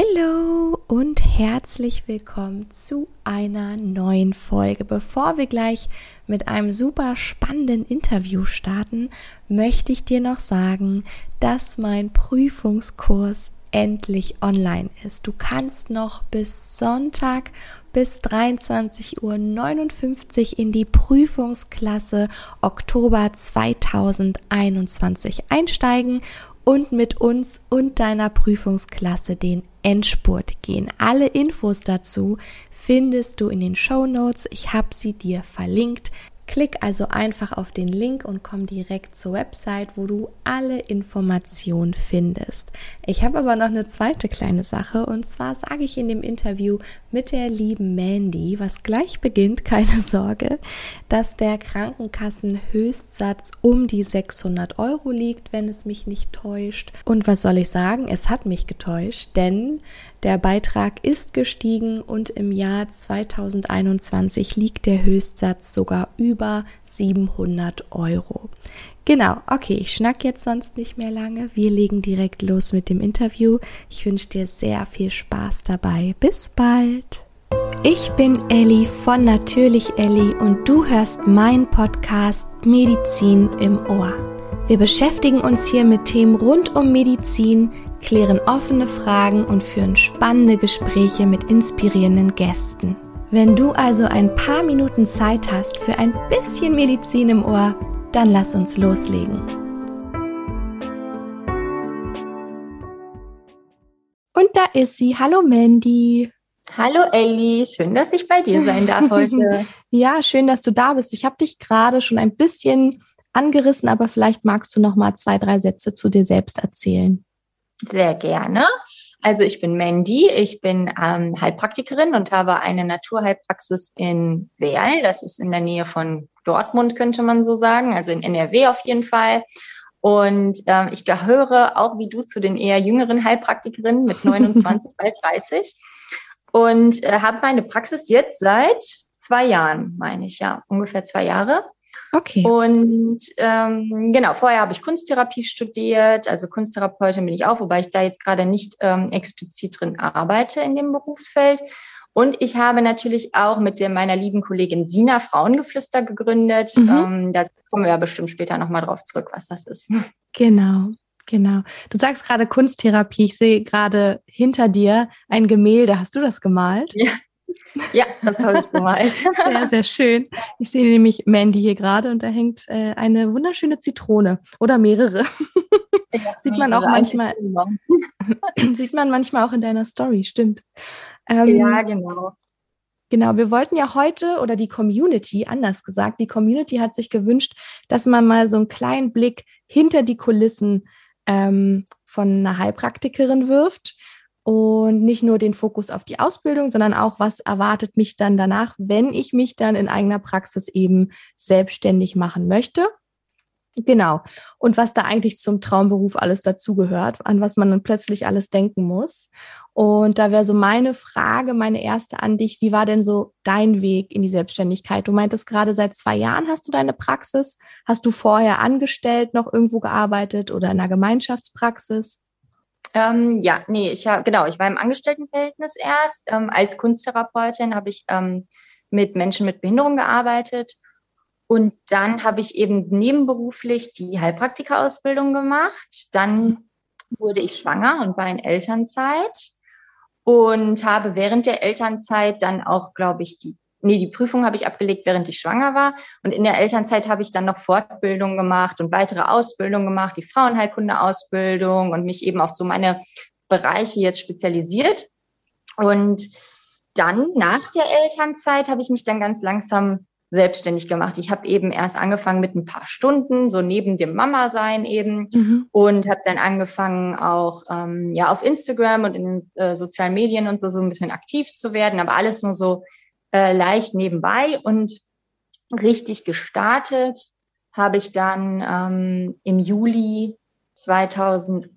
Hallo und herzlich willkommen zu einer neuen Folge. Bevor wir gleich mit einem super spannenden Interview starten, möchte ich dir noch sagen, dass mein Prüfungskurs endlich online ist. Du kannst noch bis Sonntag bis 23.59 Uhr in die Prüfungsklasse Oktober 2021 einsteigen und mit uns und deiner Prüfungsklasse den Endspurt gehen. Alle Infos dazu findest du in den Show Notes. Ich habe sie dir verlinkt. Klick also einfach auf den Link und komm direkt zur Website, wo du alle Informationen findest. Ich habe aber noch eine zweite kleine Sache und zwar sage ich in dem Interview mit der lieben Mandy, was gleich beginnt, keine Sorge, dass der Krankenkassenhöchstsatz um die 600 Euro liegt, wenn es mich nicht täuscht. Und was soll ich sagen? Es hat mich getäuscht, denn der Beitrag ist gestiegen und im Jahr 2021 liegt der Höchstsatz sogar über 700 Euro. Genau, okay, ich schnack jetzt sonst nicht mehr lange. Wir legen direkt los mit dem Interview. Ich wünsche dir sehr viel Spaß dabei. Bis bald. Ich bin Elli von Natürlich Elli und du hörst meinen Podcast Medizin im Ohr. Wir beschäftigen uns hier mit Themen rund um Medizin, klären offene Fragen und führen spannende Gespräche mit inspirierenden Gästen. Wenn du also ein paar Minuten Zeit hast für ein bisschen Medizin im Ohr, dann lass uns loslegen. Und da ist sie. Hallo Mandy. Hallo Elli, schön, dass ich bei dir sein darf heute. ja, schön, dass du da bist. Ich habe dich gerade schon ein bisschen angerissen, aber vielleicht magst du noch mal zwei, drei Sätze zu dir selbst erzählen. Sehr gerne. Also ich bin Mandy, ich bin ähm, Heilpraktikerin und habe eine Naturheilpraxis in Werl. Das ist in der Nähe von Dortmund, könnte man so sagen, also in NRW auf jeden Fall. Und ähm, ich gehöre auch wie du zu den eher jüngeren Heilpraktikerinnen mit 29, bald 30. Und äh, habe meine Praxis jetzt seit zwei Jahren, meine ich, ja, ungefähr zwei Jahre. Okay. Und ähm, genau, vorher habe ich Kunsttherapie studiert, also Kunsttherapeutin bin ich auch, wobei ich da jetzt gerade nicht ähm, explizit drin arbeite in dem Berufsfeld. Und ich habe natürlich auch mit der, meiner lieben Kollegin Sina Frauengeflüster gegründet. Mhm. Ähm, da kommen wir ja bestimmt später nochmal drauf zurück, was das ist. Genau. Genau. Du sagst gerade Kunsttherapie. Ich sehe gerade hinter dir ein Gemälde. Hast du das gemalt? Ja, ja, das habe ich gemalt. Sehr, sehr schön. Ich sehe nämlich Mandy hier gerade und da hängt äh, eine wunderschöne Zitrone oder mehrere. Sieht man auch manchmal. sieht man manchmal auch in deiner Story, stimmt. Ähm, ja, genau. Genau, wir wollten ja heute oder die Community, anders gesagt, die Community hat sich gewünscht, dass man mal so einen kleinen Blick hinter die Kulissen ähm, von einer Heilpraktikerin wirft und nicht nur den Fokus auf die Ausbildung, sondern auch, was erwartet mich dann danach, wenn ich mich dann in eigener Praxis eben selbstständig machen möchte. Genau. Und was da eigentlich zum Traumberuf alles dazugehört, an was man dann plötzlich alles denken muss. Und da wäre so meine Frage, meine erste an dich, wie war denn so dein Weg in die Selbstständigkeit? Du meintest gerade, seit zwei Jahren hast du deine Praxis. Hast du vorher angestellt noch irgendwo gearbeitet oder in einer Gemeinschaftspraxis? Ähm, ja, nee, ich ja, genau, ich war im Angestelltenverhältnis erst. Ähm, als Kunsttherapeutin habe ich ähm, mit Menschen mit Behinderung gearbeitet. Und dann habe ich eben nebenberuflich die Heilpraktikerausbildung gemacht. Dann wurde ich schwanger und war in Elternzeit und habe während der Elternzeit dann auch, glaube ich, die nee, die Prüfung habe ich abgelegt, während ich schwanger war. Und in der Elternzeit habe ich dann noch Fortbildung gemacht und weitere Ausbildung gemacht, die Frauenheilkunde-Ausbildung und mich eben auf so meine Bereiche jetzt spezialisiert. Und dann nach der Elternzeit habe ich mich dann ganz langsam selbstständig gemacht. Ich habe eben erst angefangen mit ein paar Stunden, so neben dem Mama-Sein eben, mhm. und habe dann angefangen auch ähm, ja auf Instagram und in den äh, sozialen Medien und so so ein bisschen aktiv zu werden, aber alles nur so äh, leicht nebenbei und richtig gestartet habe ich dann ähm, im Juli 2019,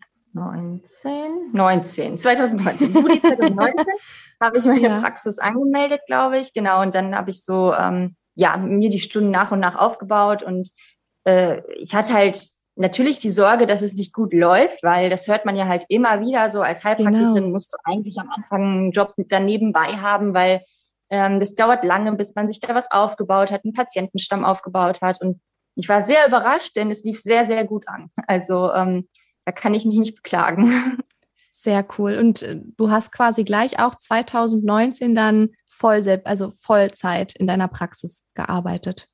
19, 2019, Juli 2019 habe ich meine ja. Praxis angemeldet, glaube ich, genau. Und dann habe ich so, ähm, ja, mir die Stunden nach und nach aufgebaut und äh, ich hatte halt natürlich die Sorge, dass es nicht gut läuft, weil das hört man ja halt immer wieder so. Als Heilpraktikerin Genau. musst du eigentlich am Anfang einen Job daneben bei haben, weil ähm, das dauert lange, bis man sich da was aufgebaut hat, einen Patientenstamm aufgebaut hat. Und ich war sehr überrascht, denn es lief sehr, sehr gut an. Also ähm, da kann ich mich nicht beklagen. Sehr cool. Und äh, du hast quasi gleich auch 2019 dann voll, also Vollzeit in deiner Praxis gearbeitet.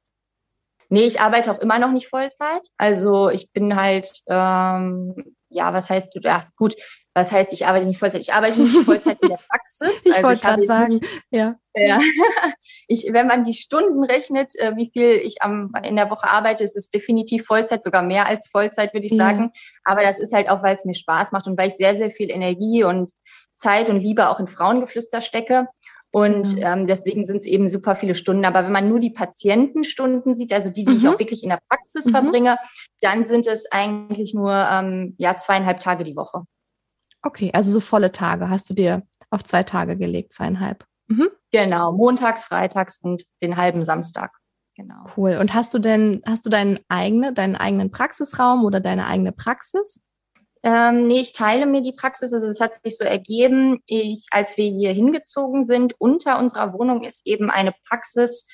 Nee, ich arbeite auch immer noch nicht Vollzeit. Also ich bin halt, ähm, ja, was heißt, ja gut, was heißt, ich arbeite nicht Vollzeit? Ich arbeite nicht Vollzeit in der Praxis. Ich also wollte gerade sagen, nicht, ja. ja. ich, wenn man die Stunden rechnet, äh, wie viel ich am, in der Woche arbeite, ist es definitiv Vollzeit, sogar mehr als Vollzeit, würde ich Ja. sagen. Aber das ist halt auch, weil es mir Spaß macht und weil ich sehr, sehr viel Energie und Zeit und Liebe auch in Frauengeflüster stecke. Und Genau. ähm, deswegen sind es eben super viele Stunden. Aber wenn man nur die Patientenstunden sieht, also die, die ich Mhm. auch wirklich in der Praxis Mhm. verbringe, dann sind es eigentlich nur ähm, ja zweieinhalb Tage die Woche. Okay, also so volle Tage hast du dir auf zwei Tage gelegt, zweieinhalb. Mhm. Genau, montags, freitags und den halben Samstag. Genau. Cool. Und hast du denn, hast du deinen eigene, deinen eigenen Praxisraum oder deine eigene Praxis? Ähm, nee, ich teile mir die Praxis. Also es hat sich so ergeben, ich, als wir hier hingezogen sind, unter unserer Wohnung ist eben eine Praxis.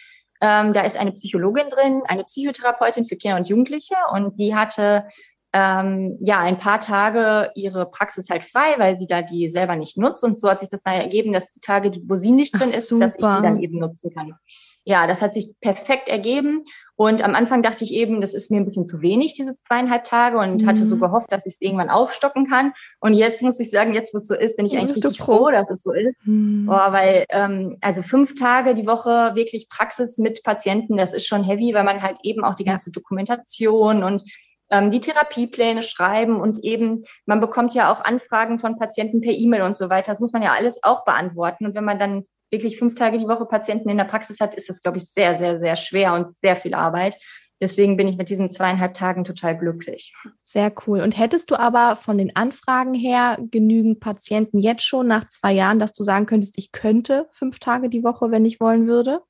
Ähm, da ist eine Psychologin drin, eine Psychotherapeutin für Kinder und Jugendliche und die hatte ähm, ja ein paar Tage ihre Praxis halt frei, weil sie da die selber nicht nutzt und so hat sich das dann ergeben, dass die Tage, wo sie nicht drin Ach, ist, dass ich die dann eben nutzen kann. Ja, das hat sich perfekt ergeben. Und am Anfang dachte ich eben, das ist mir ein bisschen zu wenig, diese zweieinhalb Tage, und Mhm. hatte so gehofft, dass ich es irgendwann aufstocken kann. Und jetzt muss ich sagen, jetzt wo es so ist, bin ich eigentlich Bist du richtig froh? froh, dass es so ist. Hm. Boah, weil ähm, also fünf Tage die Woche wirklich Praxis mit Patienten, das ist schon heavy, weil man halt eben auch die Ja. ganze Dokumentation und ähm, die Therapiepläne schreiben und eben, man bekommt ja auch Anfragen von Patienten per E-Mail und so weiter. Das muss man ja alles auch beantworten. Und wenn man dann wirklich fünf Tage die Woche Patienten in der Praxis hat, ist das, glaube ich, sehr, sehr, sehr schwer und sehr viel Arbeit. Deswegen bin ich mit diesen zweieinhalb Tagen total glücklich. Sehr cool. Und hättest du aber von den Anfragen her genügend Patienten jetzt schon nach zwei Jahren, dass du sagen könntest, ich könnte fünf Tage die Woche, wenn ich wollen würde?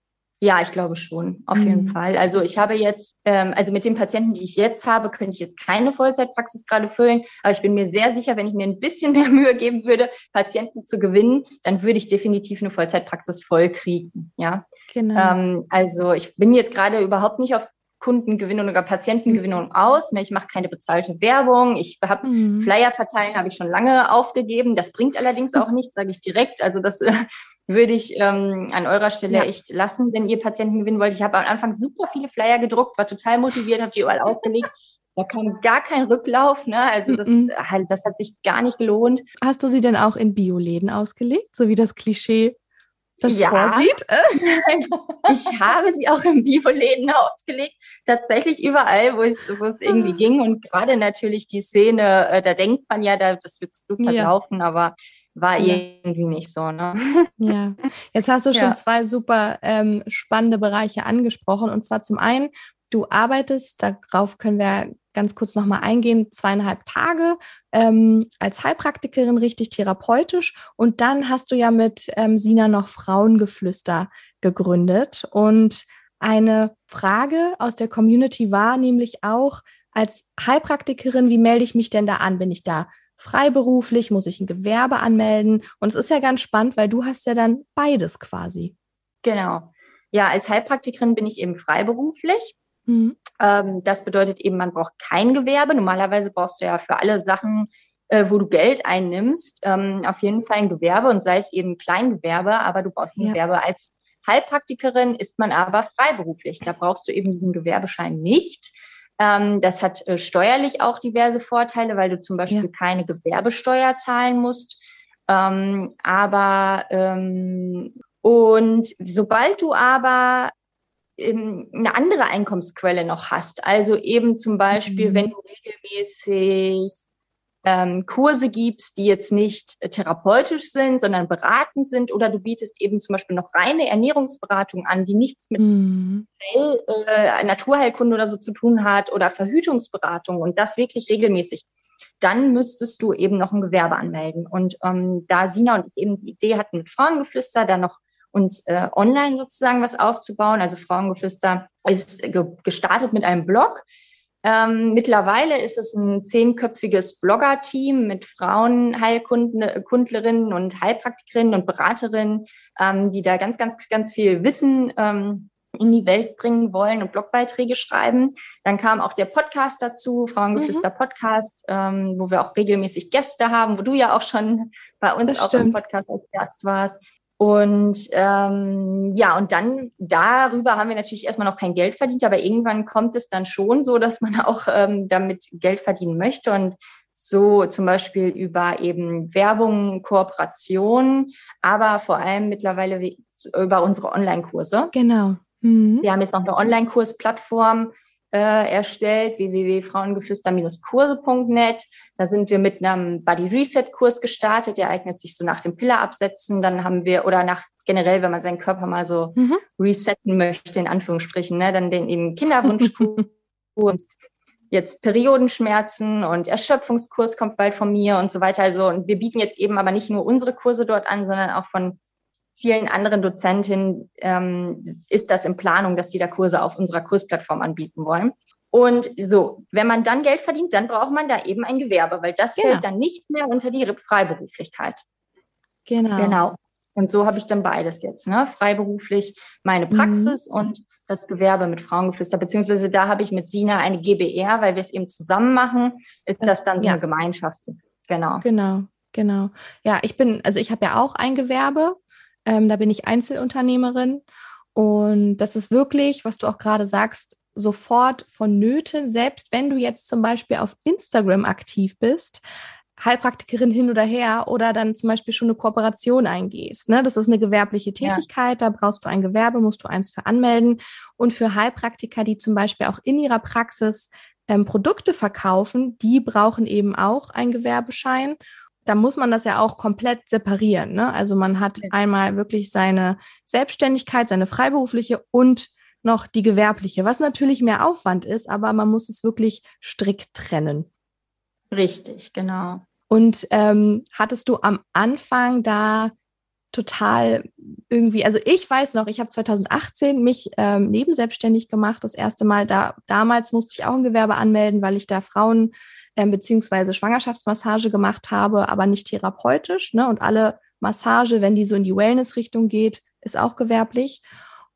Ja, ich glaube schon, auf jeden Mhm. Fall. Also ich habe jetzt, ähm, also mit den Patienten, die ich jetzt habe, könnte ich jetzt keine Vollzeitpraxis gerade füllen. Aber ich bin mir sehr sicher, wenn ich mir ein bisschen mehr Mühe geben würde, Patienten zu gewinnen, dann würde ich definitiv eine Vollzeitpraxis voll kriegen. Ja, Genau. ähm, also ich bin jetzt gerade überhaupt nicht auf Kundengewinnung oder Patientengewinnung aus. Ne? Ich mache keine bezahlte Werbung. Ich habe Mhm. Flyer verteilen habe ich schon lange aufgegeben. Das bringt allerdings auch nichts, sage ich direkt. Also das äh, würde ich ähm, an eurer Stelle Ja. echt lassen, wenn ihr Patienten gewinnen wollt. Ich habe am Anfang super viele Flyer gedruckt, war total motiviert, habe die überall ausgelegt. Da kam gar kein Rücklauf. Ne? Also das, halt, das hat sich gar nicht gelohnt. Hast du sie denn auch in Bioläden ausgelegt, so wie das Klischee das Ja. vorsieht? Ich habe sie auch in Bioläden ausgelegt, tatsächlich überall, wo es, wo es irgendwie Ah. ging. Und gerade natürlich die Szene, äh, da denkt man ja, da, das wird super Ja. laufen, aber war irgendwie nicht so. Ne? Ja, jetzt hast du schon Ja. zwei super ähm, spannende Bereiche angesprochen. Und zwar zum einen, du arbeitest, darauf können wir ganz kurz nochmal eingehen, zweieinhalb Tage ähm, als Heilpraktikerin richtig therapeutisch. Und dann hast du ja mit ähm, Sina noch Frauengeflüster gegründet. Und eine Frage aus der Community war nämlich auch, als Heilpraktikerin, wie melde ich mich denn da an? Bin ich da freiberuflich? Muss ich ein Gewerbe anmelden? Und es ist ja ganz spannend, weil du hast ja dann beides quasi. Genau. Ja, als Heilpraktikerin bin ich eben freiberuflich. Mhm. Ähm, das bedeutet eben, man braucht kein Gewerbe. Normalerweise brauchst du ja für alle Sachen, äh, wo du Geld einnimmst, ähm, auf jeden Fall ein Gewerbe und sei es eben Kleingewerbe, aber du brauchst ein Ja. Gewerbe. Als Heilpraktikerin ist man aber freiberuflich. Da brauchst du eben diesen Gewerbeschein nicht. Ähm, das hat äh, steuerlich auch diverse Vorteile, weil du zum Beispiel Ja. keine Gewerbesteuer zahlen musst. Ähm, aber ähm, und sobald du aber eine andere Einkommensquelle noch hast, also eben zum Beispiel, Mhm. wenn du regelmäßig ähm, Kurse gibst, die jetzt nicht äh, therapeutisch sind, sondern beratend sind, oder du bietest eben zum Beispiel noch reine Ernährungsberatung an, die nichts mit Mhm. Heil, äh, Naturheilkunde oder so zu tun hat oder Verhütungsberatung und das wirklich regelmäßig, dann müsstest du eben noch ein Gewerbe anmelden. Und ähm, da Sina und ich eben die Idee hatten mit Frauengeflüster, da noch uns äh, online sozusagen was aufzubauen. Also Frauengeflüster ist ge gestartet mit einem Blog. Ähm, mittlerweile ist es ein zehnköpfiges Blogger-Team mit Frauenheilkundlerinnen und Heilpraktikerinnen und Beraterinnen, ähm, die da ganz, ganz, ganz viel Wissen ähm, in die Welt bringen wollen und Blogbeiträge schreiben. Dann kam auch der Podcast dazu, Frauengeflüster mhm. Podcast, ähm, wo wir auch regelmäßig Gäste haben, wo du ja auch schon bei uns das auch stimmt. im Podcast als Gast warst. Und ähm, ja, und dann darüber haben wir natürlich erstmal noch kein Geld verdient, aber irgendwann kommt es dann schon so, dass man auch ähm, damit Geld verdienen möchte und so zum Beispiel über eben Werbung, Kooperation, aber vor allem mittlerweile über unsere Online-Kurse. Genau. Mhm. Wir haben jetzt noch eine Online-Kursplattform, äh, erstellt, www.frauengeflüster-kurse.net. Da sind wir mit einem Body Reset Kurs gestartet, der eignet sich so nach dem Pillar absetzen. Dann haben wir, oder nach generell, wenn man seinen Körper mal so mhm. resetten möchte, in Anführungsstrichen, ne, dann den eben Kinderwunschkurs und jetzt Periodenschmerzen und Erschöpfungskurs kommt bald von mir und so weiter. Also, und wir bieten jetzt eben aber nicht nur unsere Kurse dort an, sondern auch von vielen anderen Dozentinnen ähm, ist das in Planung, dass die da Kurse auf unserer Kursplattform anbieten wollen. Und so, wenn man dann Geld verdient, dann braucht man da eben ein Gewerbe, weil das genau. fällt dann nicht mehr unter die Freiberuflichkeit. Genau. Genau. Und so habe ich dann beides jetzt, ne? Freiberuflich meine Praxis mhm. und das Gewerbe mit Frauengeflüster, beziehungsweise da habe ich mit Sina eine GBR, weil wir es eben zusammen machen, ist das, das dann so ja. eine Gemeinschaft. Genau. Genau, genau. Ja, ich bin, also ich habe ja auch ein Gewerbe, ähm, da bin ich Einzelunternehmerin. Und das ist wirklich, was du auch gerade sagst, sofort vonnöten, selbst wenn du jetzt zum Beispiel auf Instagram aktiv bist, Heilpraktikerin hin oder her oder dann zum Beispiel schon eine Kooperation eingehst. Ne? Das ist eine gewerbliche Tätigkeit, ja. da brauchst du ein Gewerbe, musst du eins für anmelden. Und für Heilpraktiker, die zum Beispiel auch in ihrer Praxis ähm, Produkte verkaufen, die brauchen eben auch einen Gewerbeschein da muss man das ja auch komplett separieren. Ne? Also man hat ja. einmal wirklich seine Selbstständigkeit, seine freiberufliche und noch die gewerbliche, was natürlich mehr Aufwand ist, aber man muss es wirklich strikt trennen. Richtig, genau. Und ähm, hattest du am Anfang da total irgendwie, also ich weiß noch, ich habe 2018 mich ähm, nebenselbstständig gemacht, das erste Mal da, damals musste ich auch ein Gewerbe anmelden, weil ich da Frauen ähm, beziehungsweise Schwangerschaftsmassage gemacht habe, aber nicht therapeutisch. Ne? Und alle Massage, wenn die so in die Wellness-Richtung geht, ist auch gewerblich.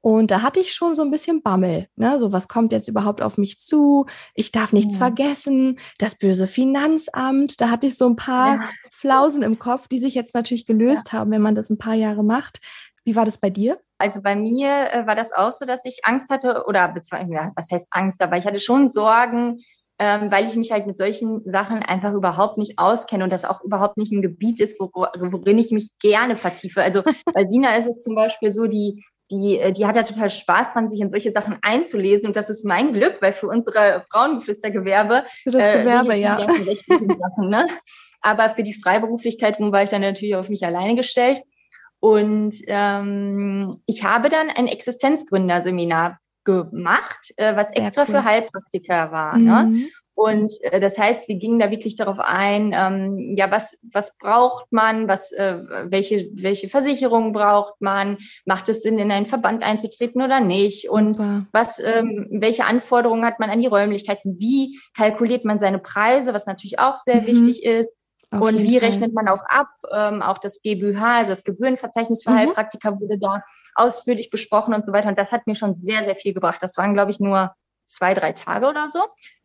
Und da hatte ich schon so ein bisschen Bammel. Ne? So, was kommt jetzt überhaupt auf mich zu? Ich darf nichts ja. vergessen. Das böse Finanzamt. Da hatte ich so ein paar ja. Flausen im Kopf, die sich jetzt natürlich gelöst ja. haben, wenn man das ein paar Jahre macht. Wie war das bei dir? Also bei mir äh, war das auch so, dass ich Angst hatte oder ja, was heißt Angst, aber ich hatte schon Sorgen, ähm, weil ich mich halt mit solchen Sachen einfach überhaupt nicht auskenne und das auch überhaupt nicht ein Gebiet ist, worin ich mich gerne vertiefe. Also bei Sina ist es zum Beispiel so, die die, äh, die hat ja total Spaß dran, sich in solche Sachen einzulesen. Und das ist mein Glück, weil für unsere Frauengeflüstergewerbe. Für das äh, Gewerbe, äh, ja. Sachen, ne? Aber für die Freiberuflichkeit war ich dann natürlich auf mich alleine gestellt. Und ähm, ich habe dann ein Existenzgründerseminar gemacht, äh, was extra cool. für Heilpraktiker war. Ne? Mhm. Ne? Und äh, das heißt, wir gingen da wirklich darauf ein, ähm, ja, was, was braucht man, was, äh, welche, welche Versicherungen braucht man, macht es Sinn, in einen Verband einzutreten oder nicht? Und Super. was, ähm, welche Anforderungen hat man an die Räumlichkeiten? Wie kalkuliert man seine Preise, was natürlich auch sehr mhm. wichtig ist? Auf und wie Fall. rechnet man auch ab? Ähm, auch das GBH, also das Gebührenverzeichnis für mhm. Heilpraktiker wurde da ausführlich besprochen und so weiter. Und das hat mir schon sehr, sehr viel gebracht. Das waren, glaube ich, nur zwei, drei Tage oder so.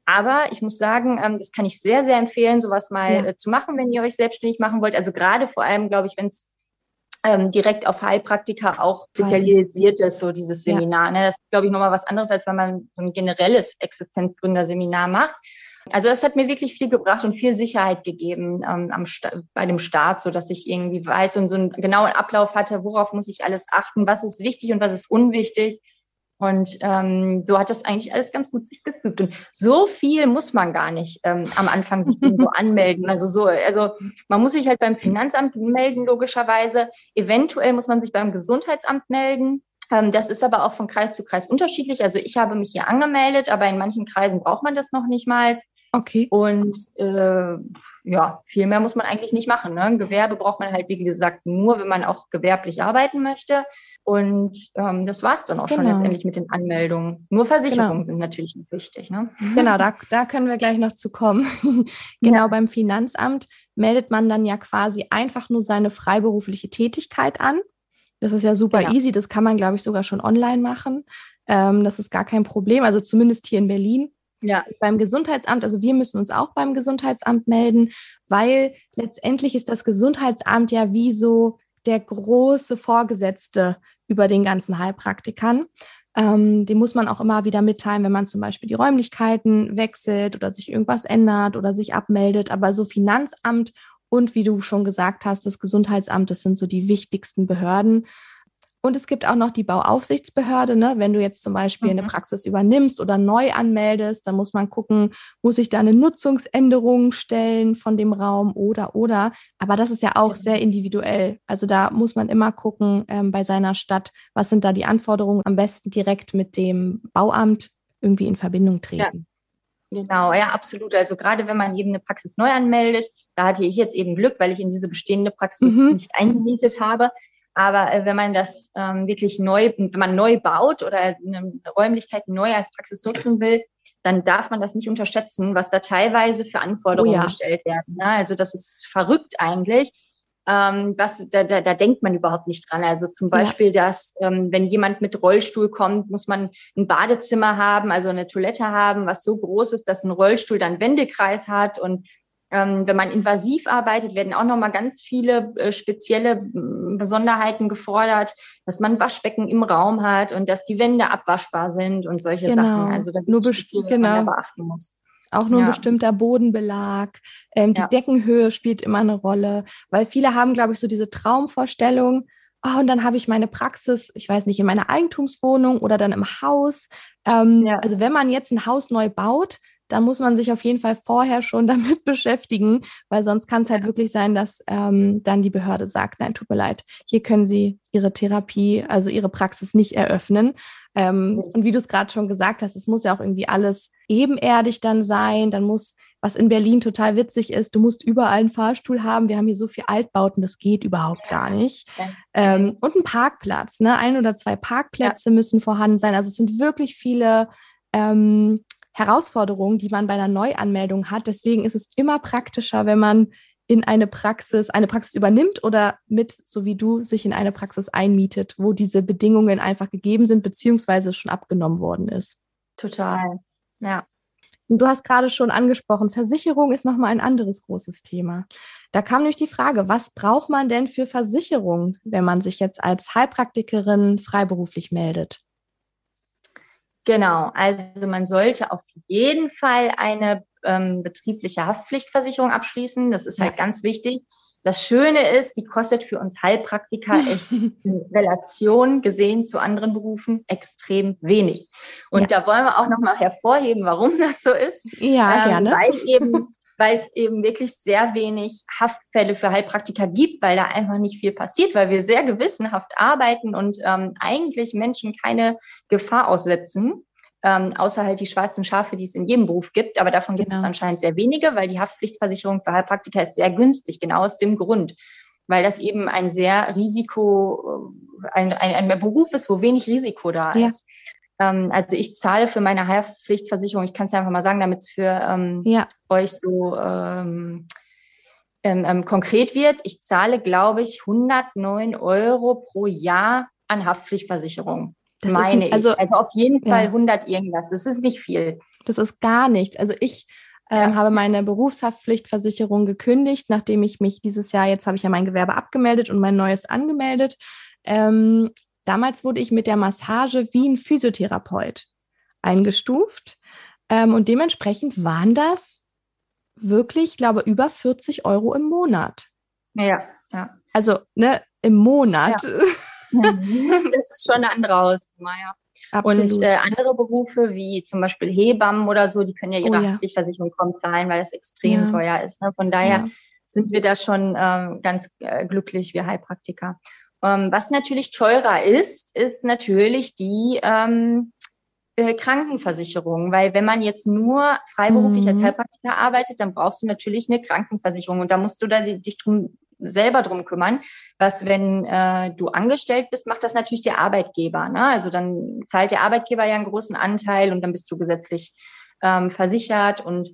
Aber ich muss sagen, ähm, das kann ich sehr, sehr empfehlen, sowas mal ja. äh, zu machen, wenn ihr euch selbstständig machen wollt. Also gerade vor allem, glaube ich, wenn es ähm, direkt auf Heilpraktiker auch spezialisiert ist, so dieses Seminar. Ja. Ne? Das ist, glaube ich, nochmal was anderes, als wenn man so ein generelles Existenzgründerseminar macht. Also das hat mir wirklich viel gebracht und viel Sicherheit gegeben ähm, am bei dem Start, so dass ich irgendwie weiß und so einen genauen Ablauf hatte, worauf muss ich alles achten, was ist wichtig und was ist unwichtig. Und ähm, so hat das eigentlich alles ganz gut sich gefügt. Und so viel muss man gar nicht ähm, am Anfang sich irgendwo anmelden. Also so, also man muss sich halt beim Finanzamt melden, logischerweise. Eventuell muss man sich beim Gesundheitsamt melden. Ähm, das ist aber auch von Kreis zu Kreis unterschiedlich. Also ich habe mich hier angemeldet, aber in manchen Kreisen braucht man das noch nicht mal. Okay. Und äh, ja, viel mehr muss man eigentlich nicht machen. Ne? Ein Gewerbe braucht man halt, wie gesagt, nur, wenn man auch gewerblich arbeiten möchte. Und ähm, das war's dann auch genau. schon letztendlich mit den Anmeldungen. Nur Versicherungen genau. sind natürlich nicht wichtig. Ne? Genau, da, da können wir gleich noch zu kommen. genau, ja. beim Finanzamt meldet man dann ja quasi einfach nur seine freiberufliche Tätigkeit an. Das ist ja super genau. easy. Das kann man, glaube ich, sogar schon online machen. Ähm, das ist gar kein Problem. Also zumindest hier in Berlin. Ja. Beim Gesundheitsamt, also wir müssen uns auch beim Gesundheitsamt melden, weil letztendlich ist das Gesundheitsamt ja wie so der große Vorgesetzte über den ganzen Heilpraktikern. Ähm, den muss man auch immer wieder mitteilen, wenn man zum Beispiel die Räumlichkeiten wechselt oder sich irgendwas ändert oder sich abmeldet. Aber so Finanzamt und wie du schon gesagt hast, das Gesundheitsamt, das sind so die wichtigsten Behörden. Und es gibt auch noch die Bauaufsichtsbehörde. Ne? Wenn du jetzt zum Beispiel mhm. eine Praxis übernimmst oder neu anmeldest, dann muss man gucken, muss ich da eine Nutzungsänderung stellen von dem Raum oder oder. Aber das ist ja auch sehr individuell. Also da muss man immer gucken ähm, bei seiner Stadt, was sind da die Anforderungen. Am besten direkt mit dem Bauamt irgendwie in Verbindung treten. Ja. Genau, ja, absolut. Also gerade wenn man eben eine Praxis neu anmeldet, da hatte ich jetzt eben Glück, weil ich in diese bestehende Praxis mhm. nicht eingemietet habe. Aber äh, wenn man das ähm, wirklich neu, wenn man neu baut oder eine Räumlichkeit neu als Praxis nutzen will, dann darf man das nicht unterschätzen, was da teilweise für Anforderungen oh ja. gestellt werden. Ne? Also das ist verrückt eigentlich. Ähm, was, da, da, da denkt man überhaupt nicht dran. Also zum Beispiel, ja. dass ähm, wenn jemand mit Rollstuhl kommt, muss man ein Badezimmer haben, also eine Toilette haben, was so groß ist, dass ein Rollstuhl dann Wendekreis hat und wenn man invasiv arbeitet, werden auch nochmal ganz viele äh, spezielle mm, Besonderheiten gefordert, dass man Waschbecken im Raum hat und dass die Wände abwaschbar sind und solche genau. Sachen. Also das nur ist viel, genau. man beachten muss. Auch nur ja. ein bestimmter Bodenbelag. Ähm, die ja. Deckenhöhe spielt immer eine Rolle, weil viele haben, glaube ich, so diese Traumvorstellung, oh, und dann habe ich meine Praxis, ich weiß nicht, in meiner Eigentumswohnung oder dann im Haus. Ähm, ja. Also wenn man jetzt ein Haus neu baut, da muss man sich auf jeden Fall vorher schon damit beschäftigen, weil sonst kann es halt wirklich sein, dass ähm, dann die Behörde sagt, nein, tut mir leid, hier können Sie Ihre Therapie, also Ihre Praxis nicht eröffnen. Ähm, und wie du es gerade schon gesagt hast, es muss ja auch irgendwie alles ebenerdig dann sein. Dann muss, was in Berlin total witzig ist, du musst überall einen Fahrstuhl haben. Wir haben hier so viel Altbauten, das geht überhaupt gar nicht. Ähm, und ein Parkplatz, ne? Ein oder zwei Parkplätze ja. müssen vorhanden sein. Also es sind wirklich viele ähm, Herausforderungen, die man bei einer Neuanmeldung hat. Deswegen ist es immer praktischer, wenn man in eine Praxis, eine Praxis übernimmt oder mit, so wie du, sich in eine Praxis einmietet, wo diese Bedingungen einfach gegeben sind, beziehungsweise schon abgenommen worden ist. Total, ja. Und du hast gerade schon angesprochen, Versicherung ist nochmal ein anderes großes Thema. Da kam nämlich die Frage, was braucht man denn für Versicherung, wenn man sich jetzt als Heilpraktikerin freiberuflich meldet? Genau, also man sollte auf jeden Fall eine ähm, betriebliche Haftpflichtversicherung abschließen. Das ist halt ganz wichtig. Das Schöne ist, die kostet für uns Heilpraktiker echt in Relation gesehen zu anderen Berufen extrem wenig. Und ja. da wollen wir auch nochmal hervorheben, warum das so ist. Ja, ähm, gerne. Weil eben weil es eben wirklich sehr wenig Haftfälle für Heilpraktiker gibt, weil da einfach nicht viel passiert, weil wir sehr gewissenhaft arbeiten und ähm, eigentlich Menschen keine Gefahr aussetzen. Ähm, außer halt die schwarzen Schafe, die es in jedem Beruf gibt. Aber davon gibt genau. es anscheinend sehr wenige, weil die Haftpflichtversicherung für Heilpraktiker ist sehr günstig, genau aus dem Grund. Weil das eben ein sehr Risiko, äh, ein, ein, ein Beruf ist, wo wenig Risiko da ja. ist. Ähm, also ich zahle für meine Haftpflichtversicherung, ich kann es ja einfach mal sagen, damit es für ähm, ja. euch so ähm, ähm, ähm konkret wird. Ich zahle, glaube ich, 109 Euro pro Jahr an Haftpflichtversicherung. Das meine ist, also, ich. Also auf jeden Fall ja. 100 irgendwas. Das ist nicht viel. Das ist gar nichts. Also ich ähm, ja. habe meine Berufshaftpflichtversicherung gekündigt, nachdem ich mich dieses Jahr, jetzt habe ich ja mein Gewerbe abgemeldet und mein neues angemeldet. Ähm, Damals wurde ich mit der Massage wie ein Physiotherapeut eingestuft. Ähm, und dementsprechend waren das wirklich, ich glaube, über 40 Euro im Monat. Ja, ja. Also, ne, im Monat. Ja. das ist schon eine andere Hausnummer, ja. Absolut. Und äh, andere Berufe wie zum Beispiel Hebammen oder so, die können ja ihre oh, ja. Haftpflichtversicherung kaum zahlen, weil es extrem ja. teuer ist. Ne? Von daher ja. sind wir da schon äh, ganz äh, glücklich, wir Heilpraktiker. Ähm, was natürlich teurer ist, ist natürlich die, ähm, äh, Krankenversicherung, weil wenn man jetzt nur freiberuflich Mhm. als Heilpraktiker arbeitet, dann brauchst du natürlich eine Krankenversicherung und da musst du da di- dich drum selber drum kümmern. Was, wenn äh, du angestellt bist, macht das natürlich der Arbeitgeber. Ne? Also dann zahlt der Arbeitgeber ja einen großen Anteil und dann bist du gesetzlich ähm, versichert und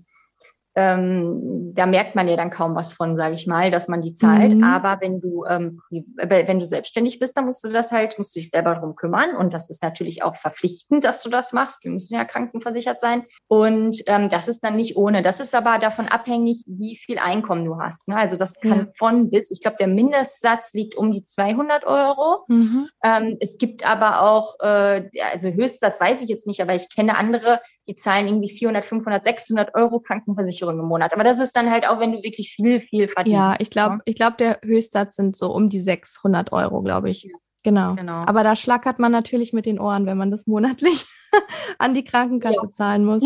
ähm, da merkt man ja dann kaum was von, sage ich mal, dass man die zahlt. Mhm. Aber wenn du ähm, äh, wenn du selbstständig bist, dann musst du das halt, musst du dich selber drum kümmern. Und das ist natürlich auch verpflichtend, dass du das machst. Wir müssen ja krankenversichert sein. Und ähm, das ist dann nicht ohne. Das ist aber davon abhängig, wie viel Einkommen du hast. Ne? Also das kann Ja. von bis, ich glaube, der Mindestsatz liegt um die 200 Euro. Mhm. Ähm, es gibt aber auch, äh, also Höchstsatz weiß ich jetzt nicht, aber ich kenne andere, die zahlen irgendwie 400, 500, 600 Euro Krankenversicherung im Monat. Aber das ist dann halt auch, wenn du wirklich viel, viel verdienst. Ja, ich glaube, ne? ich glaube, der Höchstsatz sind so um die 600 Euro, glaube ich. Ja. Genau. Genau. Aber da schlackert man natürlich mit den Ohren, wenn man das monatlich an die Krankenkasse zahlen muss.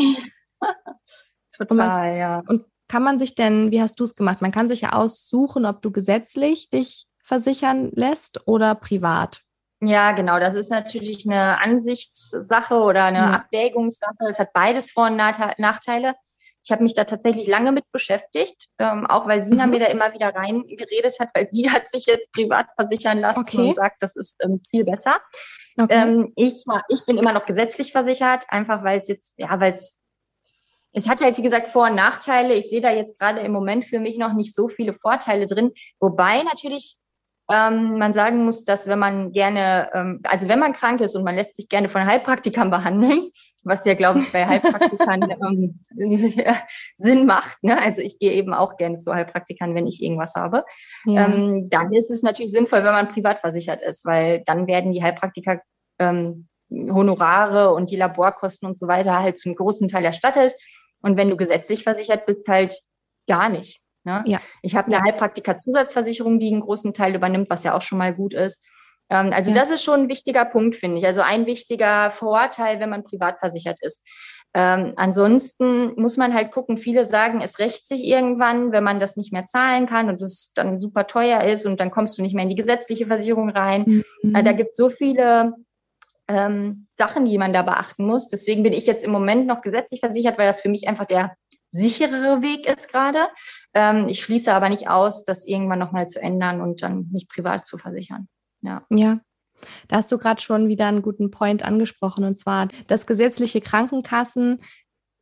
Total, ja. Und kann man sich denn, wie hast du es gemacht? Man kann sich ja aussuchen, ob du gesetzlich dich versichern lässt oder privat. Ja, genau. Das ist natürlich eine Ansichtssache oder eine Ja. Abwägungssache. Es hat beides Vor- und Nachteile. Ich habe mich da tatsächlich lange mit beschäftigt, ähm, auch weil Sina Mhm. mir da immer wieder reingeredet hat, weil sie hat sich jetzt privat versichern lassen Okay. und sagt, das ist ähm, viel besser. Okay. Ähm, ich, ich bin immer noch gesetzlich versichert, einfach weil es jetzt, ja, weil es, es hat halt, wie gesagt, Vor- und Nachteile. Ich sehe da jetzt gerade im Moment für mich noch nicht so viele Vorteile drin. Wobei natürlich ähm, man sagen muss, dass wenn man gerne, ähm, also wenn man krank ist und man lässt sich gerne von Heilpraktikern behandeln, was ja, glaube ich, bei Heilpraktikern ähm, Sinn macht. Ne? Also ich gehe eben auch gerne zu Heilpraktikern, wenn ich irgendwas habe ja. ähm, dann ist es natürlich sinnvoll, wenn man privat versichert ist, weil dann werden die Heilpraktiker ähm, Honorare und die Laborkosten und so weiter halt zum großen Teil erstattet. Und wenn du gesetzlich versichert bist, halt gar nicht. Ne? Ja. Ich habe eine Ja. Heilpraktiker-Zusatzversicherung, die einen großen Teil übernimmt, was ja auch schon mal gut ist. Ähm, also Ja. das ist schon ein wichtiger Punkt, finde ich. Also ein wichtiger Vorteil, wenn man privat versichert ist. Ähm, ansonsten muss man halt gucken, viele sagen, es rächt sich irgendwann, wenn man das nicht mehr zahlen kann und es dann super teuer ist und dann kommst du nicht mehr in die gesetzliche Versicherung rein. Mhm. Äh, Da gibt es so viele ähm, Sachen, die man da beachten muss. Deswegen bin ich jetzt im Moment noch gesetzlich versichert, weil das für mich einfach der sicherere Weg ist gerade. Ähm, ich schließe aber nicht aus, das irgendwann nochmal zu ändern und dann mich privat zu versichern. Ja. Ja, da hast du gerade schon wieder einen guten Point angesprochen, und zwar, dass gesetzliche Krankenkassen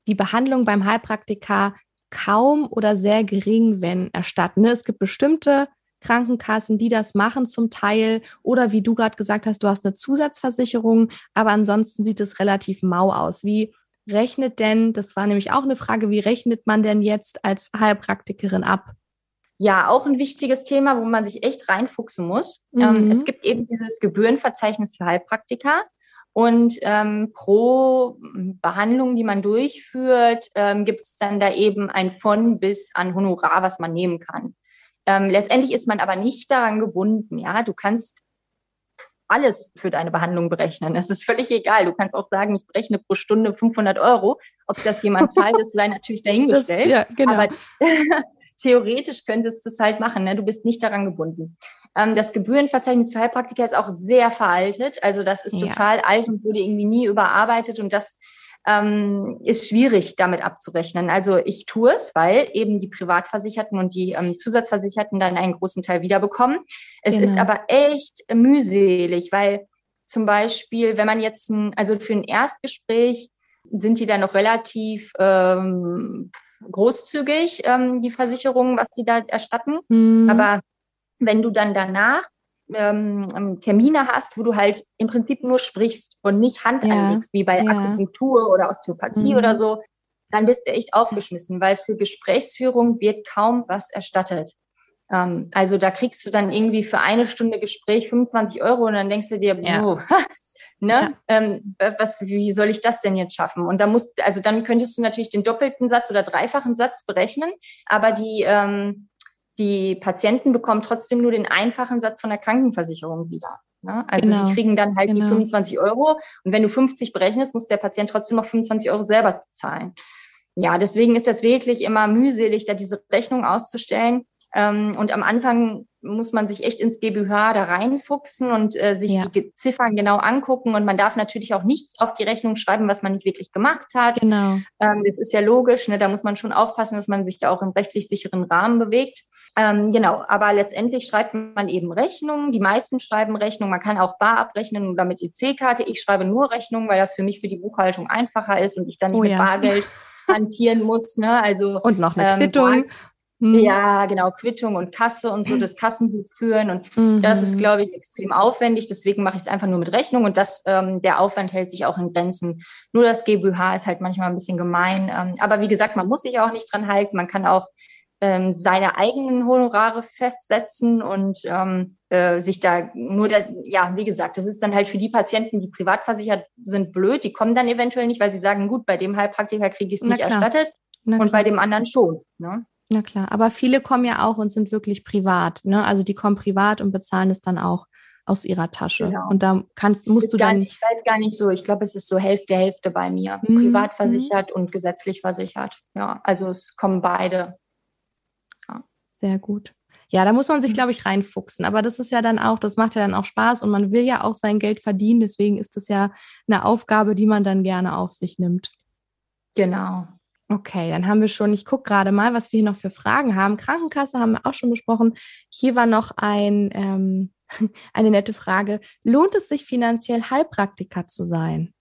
die Behandlung beim Heilpraktiker kaum oder sehr gering, wenn erstatten. Ne? Es gibt bestimmte Krankenkassen, die das machen zum Teil, oder wie du gerade gesagt hast, du hast eine Zusatzversicherung, aber ansonsten sieht es relativ mau aus. Wie rechnet denn, das war nämlich auch eine Frage, wie rechnet man denn jetzt als Heilpraktikerin ab? Ja, auch ein wichtiges Thema, wo man sich echt reinfuchsen muss. Mhm. Ähm, es gibt eben dieses Gebührenverzeichnis für Heilpraktiker. Und ähm, pro Behandlung, die man durchführt, ähm, gibt es dann da eben ein von bis an Honorar, was man nehmen kann. Ähm, letztendlich ist man aber nicht daran gebunden. Ja, du kannst alles für deine Behandlung berechnen. Es ist völlig egal. Du kannst auch sagen, ich berechne pro Stunde 500 Euro. Ob das jemand zahlt, ist sei natürlich dahingestellt. ja, genau. Aber theoretisch könntest du es halt machen. Ne? Du bist nicht daran gebunden. Ähm, das Gebührenverzeichnis für Heilpraktiker ist auch sehr veraltet. Also das ist Ja. total alt und wurde irgendwie nie überarbeitet. Und das ähm, ist schwierig, damit abzurechnen. Also ich tue es, weil eben die Privatversicherten und die ähm, Zusatzversicherten dann einen großen Teil wiederbekommen. Es Genau. ist aber echt mühselig, weil zum Beispiel, wenn man jetzt, ein, also für ein Erstgespräch sind die dann noch relativ ähm, großzügig, ähm, die Versicherungen, was die da erstatten. Mhm. Aber wenn du dann danach ähm, Termine hast, wo du halt im Prinzip nur sprichst und nicht Hand Ja, anlegst, wie bei ja. Akupunktur oder Osteopathie Mhm. oder so, dann bist du echt aufgeschmissen, weil für Gesprächsführung wird kaum was erstattet. Ähm, also da kriegst du dann irgendwie für eine Stunde Gespräch 25 Euro und dann denkst du dir, Ja. oh, ne, ähm, was, wie soll ich das denn jetzt schaffen? Und da musst, also dann könntest du natürlich den doppelten Satz oder dreifachen Satz berechnen, aber die ähm, die Patienten bekommen trotzdem nur den einfachen Satz von der Krankenversicherung wieder. Ne? Also Genau, die kriegen dann halt genau. die 25 Euro und wenn du 50 berechnest, muss der Patient trotzdem noch 25 Euro selber zahlen. Ja, deswegen ist das wirklich immer mühselig, da diese Rechnung auszustellen. Ähm, und am Anfang muss man sich echt ins GBH da reinfuchsen und äh, sich ja. die Ziffern genau angucken. Und man darf natürlich auch nichts auf die Rechnung schreiben, was man nicht wirklich gemacht hat. Genau. Ähm, das ist ja logisch. Ne? Da muss man schon aufpassen, dass man sich da auch im rechtlich sicheren Rahmen bewegt. Ähm, genau, aber letztendlich schreibt man eben Rechnungen. Die meisten schreiben Rechnungen. Man kann auch bar abrechnen oder mit EC-Karte. Ich schreibe nur Rechnungen, weil das für mich für die Buchhaltung einfacher ist und ich dann nicht oh, mit ja. Bargeld hantieren muss. Ne? Also und noch eine ähm, Quittung. Mhm. Ja, genau, Quittung und Kasse und so, das Kassenbuch führen. Und mhm. das ist, glaube ich, extrem aufwendig. Deswegen mache ich es einfach nur mit Rechnung und das, ähm, der Aufwand hält sich auch in Grenzen. Nur das GmbH ist halt manchmal ein bisschen gemein. Ähm, aber wie gesagt, man muss sich auch nicht dran halten. Man kann auch ähm, seine eigenen Honorare festsetzen und ähm, äh, sich da nur das, ja, wie gesagt, das ist dann halt für die Patienten, die privat sind, blöd. Die kommen dann eventuell nicht, weil sie sagen, gut, bei dem Heilpraktiker kriege ich es nicht erstattet. und bei dem anderen schon. Ne? Na klar, aber viele kommen ja auch und sind wirklich privat. Ne? Also die kommen privat und bezahlen es dann auch aus ihrer Tasche. Genau. Und da kannst, musst du dann. Nicht, ich weiß gar nicht so. Ich glaube, es ist so Hälfte, Hälfte bei mir. Mhm. Privat versichert mhm. und gesetzlich versichert. Ja, also es kommen beide. Sehr gut. Ja, da muss man sich, mhm. glaube ich, reinfuchsen. Aber das ist ja dann auch, das macht ja dann auch Spaß und man will ja auch sein Geld verdienen. Deswegen ist das ja eine Aufgabe, die man dann gerne auf sich nimmt. Genau. Okay, dann haben wir schon, ich gucke gerade mal, was wir hier noch für Fragen haben. Krankenkasse haben wir auch schon besprochen. Hier war noch ein, ähm, eine nette Frage. Lohnt es sich finanziell Heilpraktiker zu sein?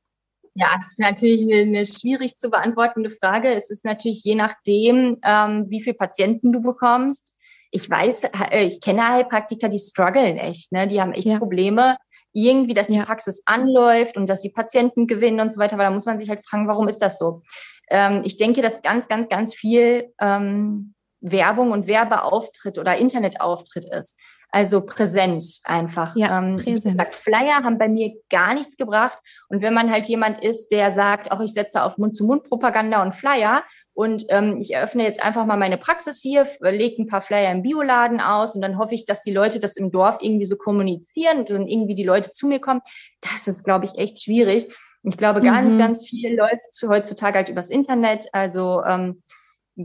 Ja, es ist natürlich eine, eine, schwierig zu beantwortende Frage. Es ist natürlich je nachdem, ähm, wie viele Patienten du bekommst. Ich weiß, äh, ich kenne Heilpraktiker, die strugglen echt, ne? Die haben echt ja. Probleme, irgendwie, dass die ja. Praxis anläuft und dass die Patienten gewinnen und so weiter. Aber da muss man sich halt fragen, warum ist das so? ähm, ich denke, dass ganz, ganz, ganz viel ähm, Werbung und Werbeauftritt oder Internetauftritt ist. Also Präsenz einfach. Ja, ähm, Präsenz. Gesagt, Flyer haben bei mir gar nichts gebracht. Und wenn man halt jemand ist, der sagt, auch ich setze auf Mund-zu-Mund-Propaganda und Flyer und ähm, ich eröffne jetzt einfach mal meine Praxis hier, lege ein paar Flyer im Bioladen aus und dann hoffe ich, dass die Leute das im Dorf irgendwie so kommunizieren und dann irgendwie die Leute zu mir kommen. Das ist, glaube ich, echt schwierig. Ich glaube, ganz, mhm. ganz viel läuft heutzutage halt übers Internet. Also ähm,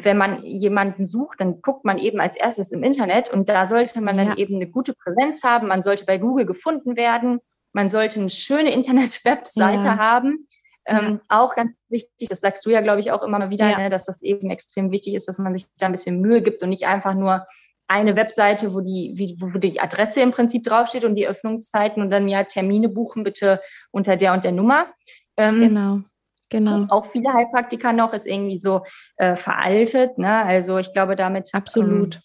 wenn man jemanden sucht, dann guckt man eben als erstes im Internet und da sollte man dann ja. eben eine gute Präsenz haben. Man sollte bei Google gefunden werden. Man sollte eine schöne Internet-Webseite ja. haben. Ähm, ja. Auch ganz wichtig, das sagst du ja, glaube ich, auch immer mal wieder, ne, dass das eben extrem wichtig ist, dass man sich da ein bisschen Mühe gibt und nicht einfach nur eine Webseite, wo die, wo die Adresse im Prinzip draufsteht und die Öffnungszeiten und dann ja Termine buchen bitte unter der und der Nummer. Ähm, genau. Genau. Auch viele Heilpraktiker noch ist irgendwie so äh, veraltet. Ne? Also ich glaube, damit absolut ähm,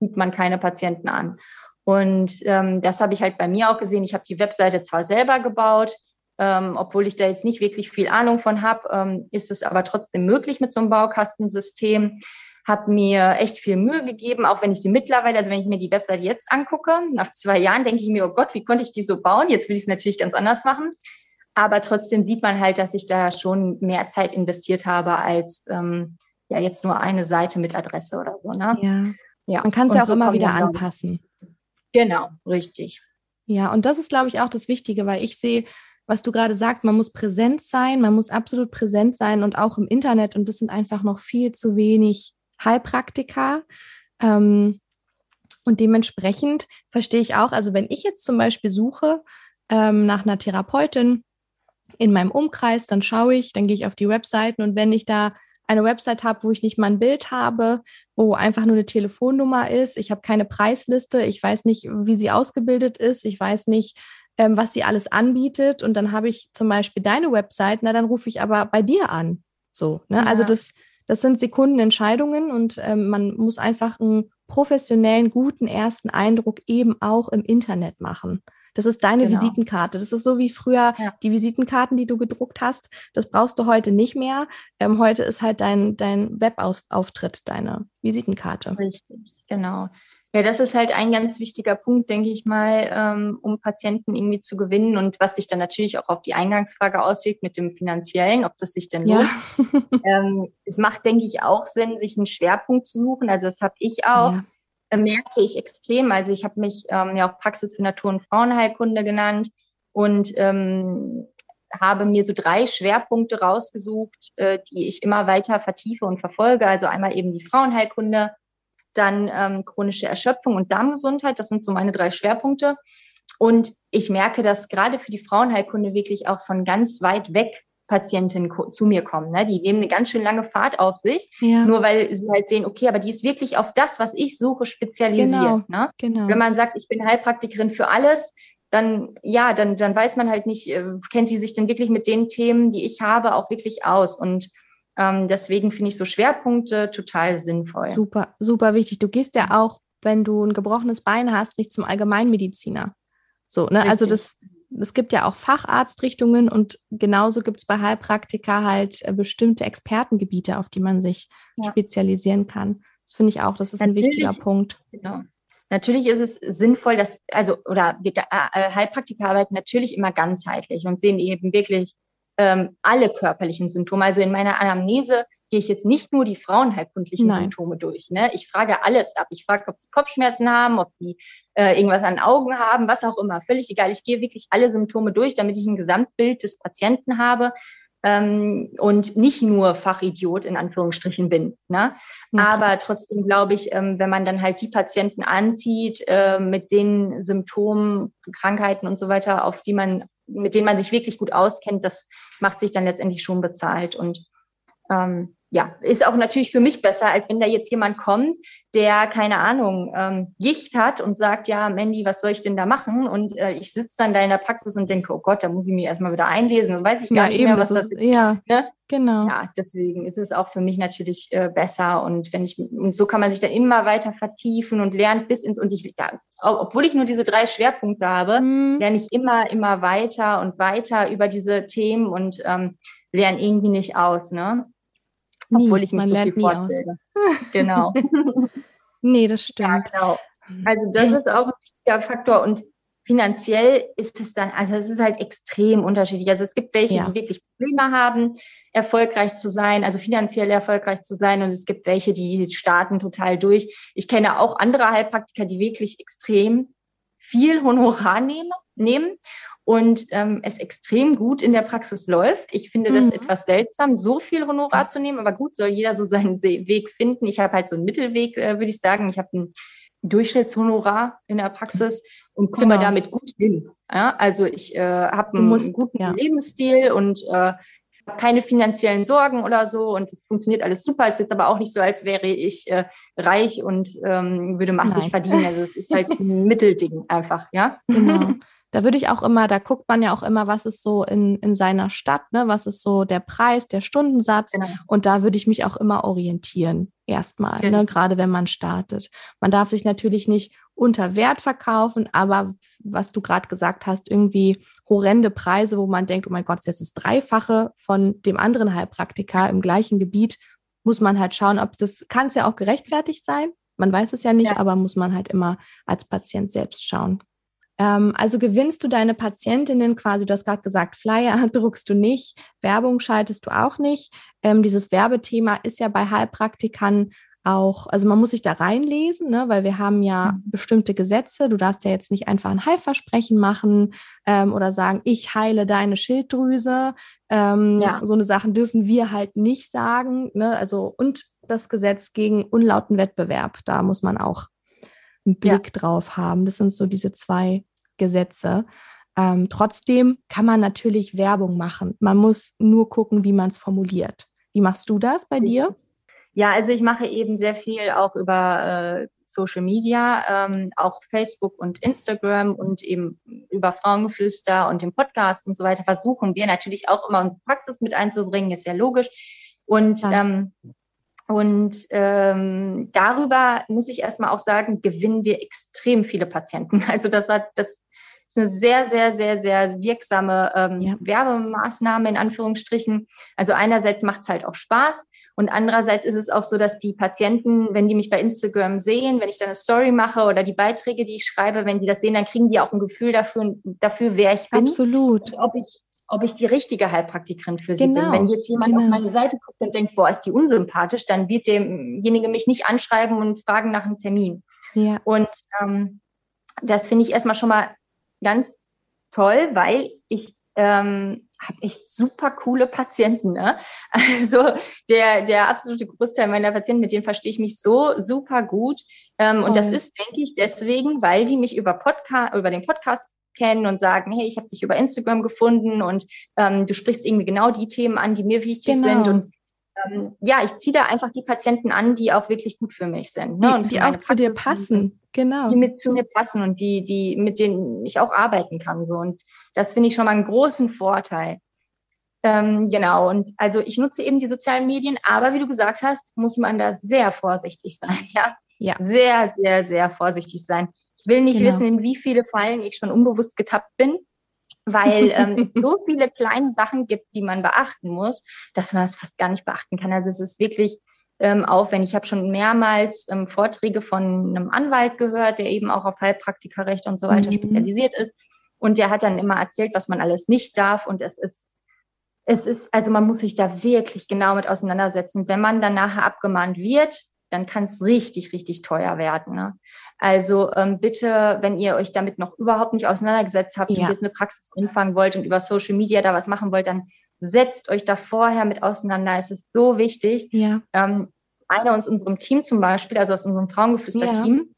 sieht man keine Patienten an. Und ähm, das habe ich halt bei mir auch gesehen. Ich habe die Webseite zwar selber gebaut, ähm, obwohl ich da jetzt nicht wirklich viel Ahnung von habe, ähm, ist es aber trotzdem möglich mit so einem Baukastensystem habe mir echt viel Mühe gegeben, auch wenn ich sie mittlerweile, also wenn ich mir die Webseite jetzt angucke, nach zwei Jahren denke ich mir, oh Gott, wie konnte ich die so bauen? Jetzt will ich es natürlich ganz anders machen. Aber trotzdem sieht man halt, dass ich da schon mehr Zeit investiert habe als ähm, ja jetzt nur eine Seite mit Adresse oder so. Ne? Ja. ja. Man kann es ja auch so immer wieder anpassen. Genau, richtig. Ja, und das ist, glaube ich, auch das Wichtige, weil ich sehe, was du gerade sagst, man muss präsent sein, man muss absolut präsent sein und auch im Internet. Und das sind einfach noch viel zu wenig Heilpraktiker. Ähm, und dementsprechend verstehe ich auch, also wenn ich jetzt zum Beispiel suche ähm, nach einer Therapeutin in meinem Umkreis, dann schaue ich, dann gehe ich auf die Webseiten und wenn ich da eine Website habe, wo ich nicht mal ein Bild habe, wo einfach nur eine Telefonnummer ist, ich habe keine Preisliste, ich weiß nicht, wie sie ausgebildet ist, ich weiß nicht, ähm, was sie alles anbietet und dann habe ich zum Beispiel deine Website, na dann rufe ich aber bei dir an. So, ne? Also ja. Also das das sind Sekundenentscheidungen und ähm, man muss einfach einen professionellen, guten ersten Eindruck eben auch im Internet machen. Das ist deine genau. Visitenkarte. Das ist so wie früher ja. die Visitenkarten, die du gedruckt hast. Das brauchst du heute nicht mehr. Ähm, heute ist halt dein, dein Webauftritt deine Visitenkarte. Richtig, genau. Ja, das ist halt ein ganz wichtiger Punkt, denke ich mal, ähm, um Patienten irgendwie zu gewinnen und was sich dann natürlich auch auf die Eingangsfrage auswirkt mit dem finanziellen, ob das sich denn lohnt. Ja. ähm, es macht, denke ich, auch Sinn, sich einen Schwerpunkt zu suchen. Also das habe ich auch. Ja. Äh, merke ich extrem. Also ich habe mich ähm, ja auch Praxis für Natur- und Frauenheilkunde genannt und ähm, habe mir so drei Schwerpunkte rausgesucht, äh, die ich immer weiter vertiefe und verfolge. Also einmal eben die Frauenheilkunde, dann ähm, chronische Erschöpfung und Darmgesundheit. Das sind so meine drei Schwerpunkte. Und ich merke, dass gerade für die Frauenheilkunde wirklich auch von ganz weit weg Patientinnen zu mir kommen. Ne? Die nehmen eine ganz schön lange Fahrt auf sich, ja. nur weil sie halt sehen, okay, aber die ist wirklich auf das, was ich suche, spezialisiert. Genau, ne? genau. Wenn man sagt, ich bin Heilpraktikerin für alles, dann ja, dann, dann weiß man halt nicht, äh, kennt sie sich denn wirklich mit den Themen, die ich habe, auch wirklich aus. Und ähm, deswegen finde ich so Schwerpunkte total sinnvoll. Super, super wichtig. Du gehst ja auch, wenn du ein gebrochenes Bein hast, nicht zum Allgemeinmediziner. So, ne? Also das, es gibt ja auch Facharztrichtungen und genauso gibt es bei Heilpraktika halt äh, bestimmte Expertengebiete, auf die man sich ja. spezialisieren kann. Das finde ich auch, das ist Natürlich, ein wichtiger Punkt. Genau. Natürlich ist es sinnvoll, dass, also, oder wir, äh, äh, Heilpraktiker arbeiten natürlich immer ganzheitlich und sehen eben wirklich ähm, alle körperlichen Symptome. Also in meiner Anamnese gehe ich jetzt nicht nur die frauenheilkundlichen Nein. Symptome durch. Ne? Ich frage alles ab. Ich frage, ob die Kopfschmerzen haben, ob die äh, irgendwas an Augen haben, was auch immer. Völlig egal. Ich gehe wirklich alle Symptome durch, damit ich ein Gesamtbild des Patienten habe ähm, und nicht nur Fachidiot in Anführungsstrichen bin. Ne? Okay. Aber trotzdem glaube ich, ähm, wenn man dann halt die Patienten anzieht äh, mit den Symptomen, Krankheiten und so weiter, auf die man mit denen man sich wirklich gut auskennt, das macht sich dann letztendlich schon bezahlt. Und ähm, ja, ist auch natürlich für mich besser, als wenn da jetzt jemand kommt, der, keine Ahnung, ähm, Gicht hat und sagt, ja, Mandy, was soll ich denn da machen? Und äh, ich sitze dann da in der Praxis und denke, oh Gott, da muss ich mich erstmal wieder einlesen und weiß ich gar ja, nicht eben, mehr, was das ist. Ja, ne? genau. Ja, deswegen ist es auch für mich natürlich äh, besser. Und wenn ich, und so kann man sich dann immer weiter vertiefen und lernt bis ins, und ich, ja, obwohl ich nur diese drei Schwerpunkte habe, mhm. lerne ich immer, immer weiter und weiter über diese Themen und ähm, lerne irgendwie nicht aus, ne? Nie. Obwohl ich mich so viel fortbilde. genau. nee, das stimmt. Ja, genau. Also das ist auch ein wichtiger Faktor und finanziell ist es dann, also es ist halt extrem unterschiedlich. Also es gibt welche, ja. die wirklich Probleme haben, erfolgreich zu sein, also finanziell erfolgreich zu sein und es gibt welche, die starten total durch. Ich kenne auch andere Heilpraktiker, die wirklich extrem viel Honorar nehmen, nehmen und ähm, es extrem gut in der Praxis läuft. Ich finde mhm. das etwas seltsam, so viel Honorar zu nehmen, aber gut, soll jeder so seinen Weg finden. Ich habe halt so einen Mittelweg, äh, würde ich sagen. Ich habe ein Durchschnittshonorar in der Praxis und komme genau. damit gut hin. Ja, also ich äh, habe einen musst, guten ja. Lebensstil und äh, keine finanziellen Sorgen oder so und es funktioniert alles super. Es ist jetzt aber auch nicht so, als wäre ich äh, reich und ähm, würde massig Nein. verdienen. Also es ist halt ein Mittelding einfach, ja. Genau. Da würde ich auch immer, da guckt man ja auch immer, was ist so in, in seiner Stadt, ne? was ist so der Preis, der Stundensatz. Genau. Und da würde ich mich auch immer orientieren, erstmal, genau. ne? gerade wenn man startet. Man darf sich natürlich nicht unter Wert verkaufen, aber was du gerade gesagt hast, irgendwie horrende Preise, wo man denkt, oh mein Gott, das ist das Dreifache von dem anderen Heilpraktiker im gleichen Gebiet, muss man halt schauen, ob das, kann es ja auch gerechtfertigt sein. Man weiß es ja nicht, ja. aber muss man halt immer als Patient selbst schauen. Ähm, also gewinnst du deine Patientinnen quasi, du hast gerade gesagt, Flyer druckst du nicht, Werbung schaltest du auch nicht. Ähm, dieses Werbethema ist ja bei Heilpraktikern auch, also man muss sich da reinlesen, ne, weil wir haben ja mhm. bestimmte Gesetze. Du darfst ja jetzt nicht einfach ein Heilversprechen machen ähm, oder sagen, ich heile deine Schilddrüse. Ähm, ja. So eine Sachen dürfen wir halt nicht sagen. Ne? Also und das Gesetz gegen unlauten Wettbewerb, da muss man auch einen Blick ja. drauf haben. Das sind so diese zwei Gesetze. Ähm, trotzdem kann man natürlich Werbung machen. Man muss nur gucken, wie man es formuliert. Wie machst du das bei dir? Ja, also ich mache eben sehr viel auch über äh, Social Media, ähm, auch Facebook und Instagram und eben über Frauengeflüster und den Podcast und so weiter versuchen wir natürlich auch immer unsere Praxis mit einzubringen, ist ja logisch. Und ja. ähm, und ähm, darüber muss ich erstmal auch sagen, gewinnen wir extrem viele Patienten. Also das hat, das ist eine sehr, sehr, sehr, sehr wirksame ähm, ja. Werbemaßnahme in Anführungsstrichen. Also einerseits macht es halt auch Spaß und andererseits ist es auch so, dass die Patienten, wenn die mich bei Instagram sehen, wenn ich dann eine Story mache oder die Beiträge, die ich schreibe, wenn die das sehen, dann kriegen die auch ein Gefühl dafür, dafür wer ich bin. Absolut. Ob ich ob ich die richtige Heilpraktikerin für sie genau. bin. Wenn jetzt jemand genau. auf meine Seite guckt und denkt, boah, ist die unsympathisch, dann wird demjenige mich nicht anschreiben und fragen nach einem Termin. Ja. Und ähm, das finde ich erstmal schon mal ganz toll, weil ich ähm, habe echt super coole Patienten. Ne? Also der, der absolute Großteil meiner Patienten, mit denen verstehe ich mich so super gut. Ähm, und das ist, denke ich, deswegen, weil die mich über Podcast, über den Podcast kennen und sagen, hey, ich habe dich über Instagram gefunden und ähm, du sprichst irgendwie genau die Themen an, die mir wichtig genau. sind. Und ähm, ja, ich ziehe da einfach die Patienten an, die auch wirklich gut für mich sind. Ne? Die, und die auch zu dir passen, genau. Die mit zu mir passen und die, die, mit denen ich auch arbeiten kann. So. Und das finde ich schon mal einen großen Vorteil. Ähm, genau, und also ich nutze eben die sozialen Medien, aber wie du gesagt hast, muss man da sehr vorsichtig sein, ja. Ja. Sehr, sehr, sehr vorsichtig sein. Ich will nicht genau. wissen, in wie viele Fallen ich schon unbewusst getappt bin weil ähm, es so viele kleine Sachen gibt, die man beachten muss, dass man das fast gar nicht beachten kann. Also es ist wirklich ähm, aufwendig. Ich habe schon mehrmals ähm, Vorträge von einem Anwalt gehört, der eben auch auf Heilpraktikerrecht und so weiter mhm. spezialisiert ist. Und der hat dann immer erzählt, was man alles nicht darf. Und es ist, es ist, also man muss sich da wirklich genau mit auseinandersetzen. Wenn man dann nachher abgemahnt wird, dann kann es richtig, richtig teuer werden. Ne? Also ähm, bitte, wenn ihr euch damit noch überhaupt nicht auseinandergesetzt habt ja. und jetzt eine Praxis anfangen wollt und über Social Media da was machen wollt, dann setzt euch da vorher mit auseinander. Es ist so wichtig. Ja. Ähm, eine aus unserem Team zum Beispiel, also aus unserem Frauengeflüster-Team,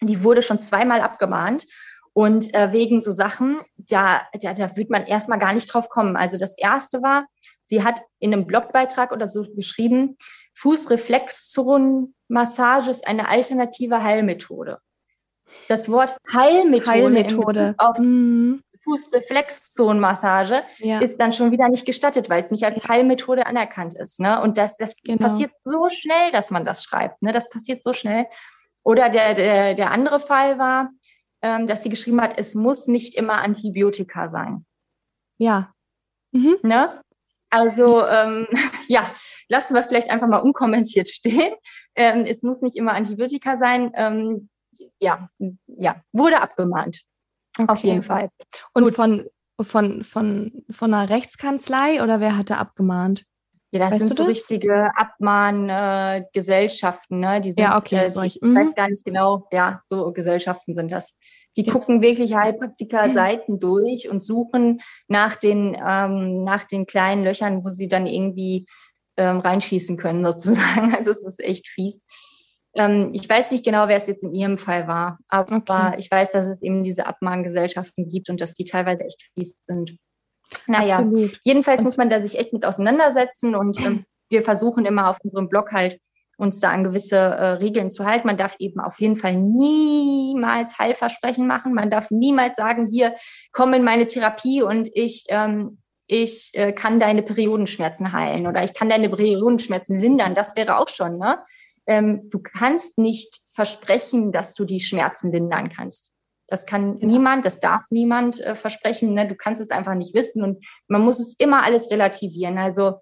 ja. die wurde schon zweimal abgemahnt. Und äh, wegen so Sachen, da, da, da wird man erstmal gar nicht drauf kommen. Also das erste war, sie hat in einem Blogbeitrag oder so geschrieben, Fußreflexzonenmassage ist eine alternative Heilmethode. Das Wort Heilmethode, Heilmethode. auf mhm. Fußreflexzonenmassage ja. ist dann schon wieder nicht gestattet, weil es nicht als Heilmethode anerkannt ist. Ne? Und das, das genau. passiert so schnell, dass man das schreibt. Ne? Das passiert so schnell. Oder der, der, der andere Fall war, ähm, dass sie geschrieben hat, es muss nicht immer Antibiotika sein. Ja. Mhm. Ne? Also ähm, ja, lassen wir vielleicht einfach mal unkommentiert stehen. Ähm, es muss nicht immer Antibiotika sein. Ähm, ja, ja, wurde abgemahnt. Okay. Auf jeden Fall. Und Gut. von, von, von, von einer Rechtskanzlei oder wer hatte abgemahnt? Ja, das weißt sind so das? richtige Abmahngesellschaften, äh, ne? Die sind, ja, okay, äh, die, ich, ich weiß mhm. gar nicht genau, ja, so Gesellschaften sind das. Die gucken wirklich Heilpraktiker-Seiten durch und suchen nach den, ähm, nach den kleinen Löchern, wo sie dann irgendwie ähm, reinschießen können, sozusagen. Also es ist echt fies. Ähm, ich weiß nicht genau, wer es jetzt in Ihrem Fall war, aber okay. ich weiß, dass es eben diese Abmahngesellschaften gibt und dass die teilweise echt fies sind. Naja, Absolut. jedenfalls muss man da sich echt mit auseinandersetzen und ähm, wir versuchen immer auf unserem Blog halt uns da an gewisse äh, Regeln zu halten. Man darf eben auf jeden Fall niemals Heilversprechen machen. Man darf niemals sagen, hier, komm in meine Therapie und ich, ähm, ich äh, kann deine Periodenschmerzen heilen oder ich kann deine Periodenschmerzen lindern. Das wäre auch schon, ne? Ähm, du kannst nicht versprechen, dass du die Schmerzen lindern kannst. Das kann ja. niemand, das darf niemand äh, versprechen. Ne? Du kannst es einfach nicht wissen und man muss es immer alles relativieren. Also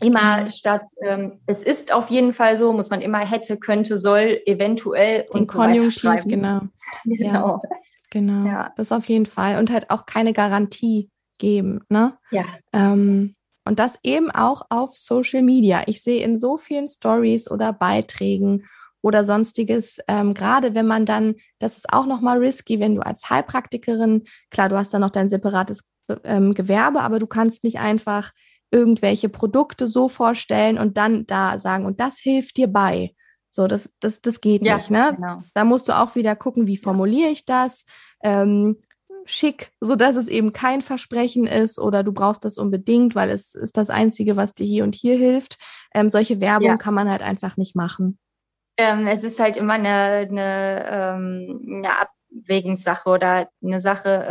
immer mhm. statt ähm, es ist auf jeden Fall so, muss man immer hätte, könnte, soll, eventuell Den und so Konjunktiv, weiter genau. genau. Ja, genau. Ja. Das auf jeden Fall. Und halt auch keine Garantie geben. Ne? Ja. Ähm, und das eben auch auf Social Media. Ich sehe in so vielen Stories oder Beiträgen oder sonstiges. Ähm, gerade wenn man dann, das ist auch nochmal risky, wenn du als Heilpraktikerin, klar, du hast dann noch dein separates ähm, Gewerbe, aber du kannst nicht einfach irgendwelche Produkte so vorstellen und dann da sagen, und das hilft dir bei. So, das, das, das geht ja, nicht, ne? Genau. Da musst du auch wieder gucken, wie formuliere ich das? Ähm, schick, so dass es eben kein Versprechen ist oder du brauchst das unbedingt, weil es ist das Einzige, was dir hier und hier hilft. Ähm, solche Werbung ja. kann man halt einfach nicht machen. Ähm, es ist halt immer eine, eine, ähm, eine Abwägungssache oder eine Sache.